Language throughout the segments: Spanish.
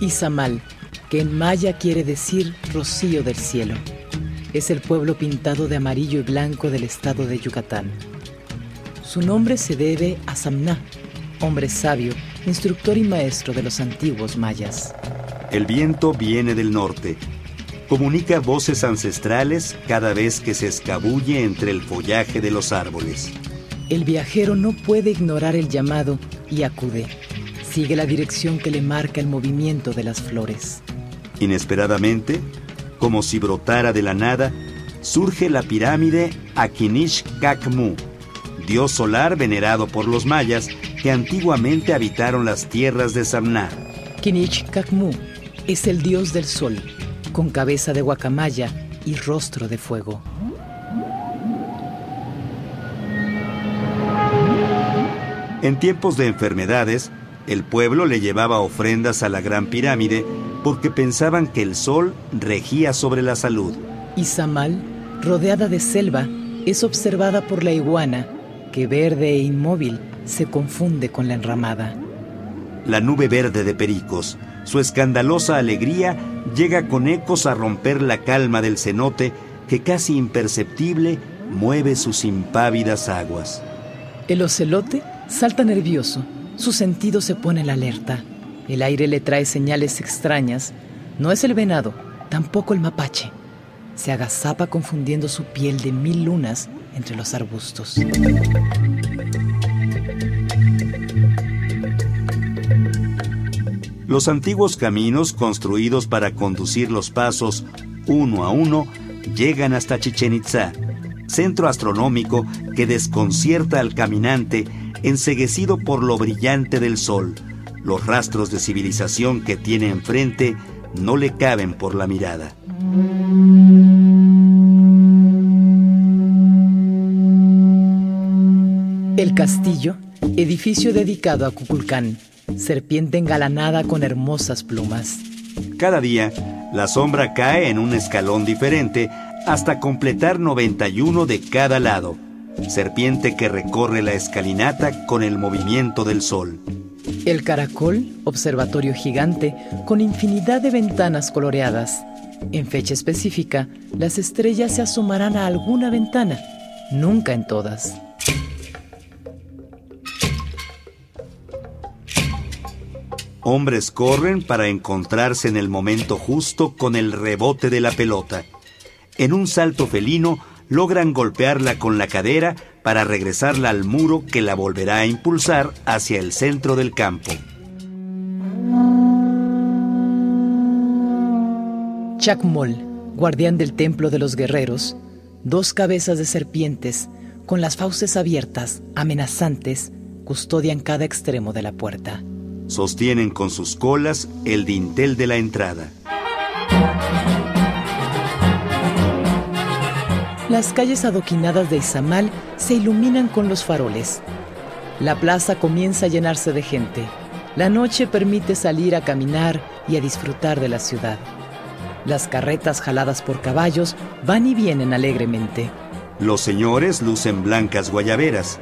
Izamal, que en maya quiere decir rocío del cielo. Es el pueblo pintado de amarillo y blanco del estado de Yucatán. Su nombre se debe a Samná, hombre sabio, instructor y maestro de los antiguos mayas. El viento viene del norte. Comunica voces ancestrales cada vez que se escabulle entre el follaje de los árboles. El viajero no puede ignorar el llamado y acude. Sigue la dirección que le marca el movimiento de las flores. Inesperadamente, como si brotara de la nada, surge la pirámide Akinish Kakmu, dios solar venerado por los mayas que antiguamente habitaron las tierras de Samná. Kinish Kakmu es el dios del sol, con cabeza de guacamaya y rostro de fuego. En tiempos de enfermedades, el pueblo le llevaba ofrendas a la gran pirámide porque pensaban que el sol regía sobre la salud. Izamal, rodeada de selva, es observada por la iguana, que verde e inmóvil se confunde con la enramada. La nube verde de pericos, su escandalosa alegría llega con ecos a romper la calma del cenote que casi imperceptible mueve sus impávidas aguas. El ocelote salta nervioso su sentido se pone en alerta. El aire le trae señales extrañas. No es el venado, tampoco el mapache. Se agazapa confundiendo su piel de mil lunas entre los arbustos. Los antiguos caminos construidos para conducir los pasos uno a uno llegan hasta Chichen Itza, centro astronómico que desconcierta al caminante enseguecido por lo brillante del sol. Los rastros de civilización que tiene enfrente no le caben por la mirada. El castillo, edificio dedicado a Cuculcán, serpiente engalanada con hermosas plumas. Cada día, la sombra cae en un escalón diferente hasta completar 91 de cada lado serpiente que recorre la escalinata con el movimiento del sol. El caracol, observatorio gigante con infinidad de ventanas coloreadas. En fecha específica, las estrellas se asomarán a alguna ventana, nunca en todas. Hombres corren para encontrarse en el momento justo con el rebote de la pelota. En un salto felino, logran golpearla con la cadera para regresarla al muro que la volverá a impulsar hacia el centro del campo. Chacmol, guardián del templo de los guerreros, dos cabezas de serpientes, con las fauces abiertas, amenazantes, custodian cada extremo de la puerta. Sostienen con sus colas el dintel de la entrada. Las calles adoquinadas de Izamal se iluminan con los faroles. La plaza comienza a llenarse de gente. La noche permite salir a caminar y a disfrutar de la ciudad. Las carretas jaladas por caballos van y vienen alegremente. Los señores lucen blancas guayaberas.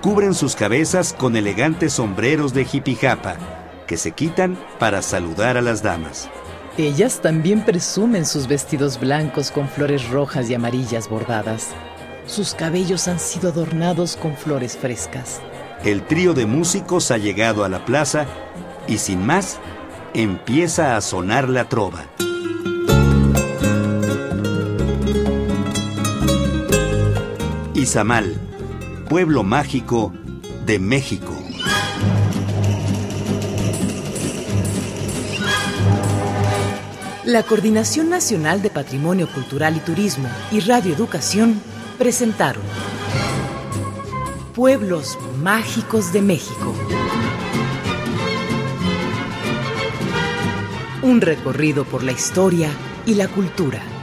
Cubren sus cabezas con elegantes sombreros de jipijapa, que se quitan para saludar a las damas. Ellas también presumen sus vestidos blancos con flores rojas y amarillas bordadas. Sus cabellos han sido adornados con flores frescas. El trío de músicos ha llegado a la plaza y sin más empieza a sonar la trova. Izamal, pueblo mágico de México. La Coordinación Nacional de Patrimonio Cultural y Turismo y Radio Educación presentaron pueblos mágicos de México. Un recorrido por la historia y la cultura.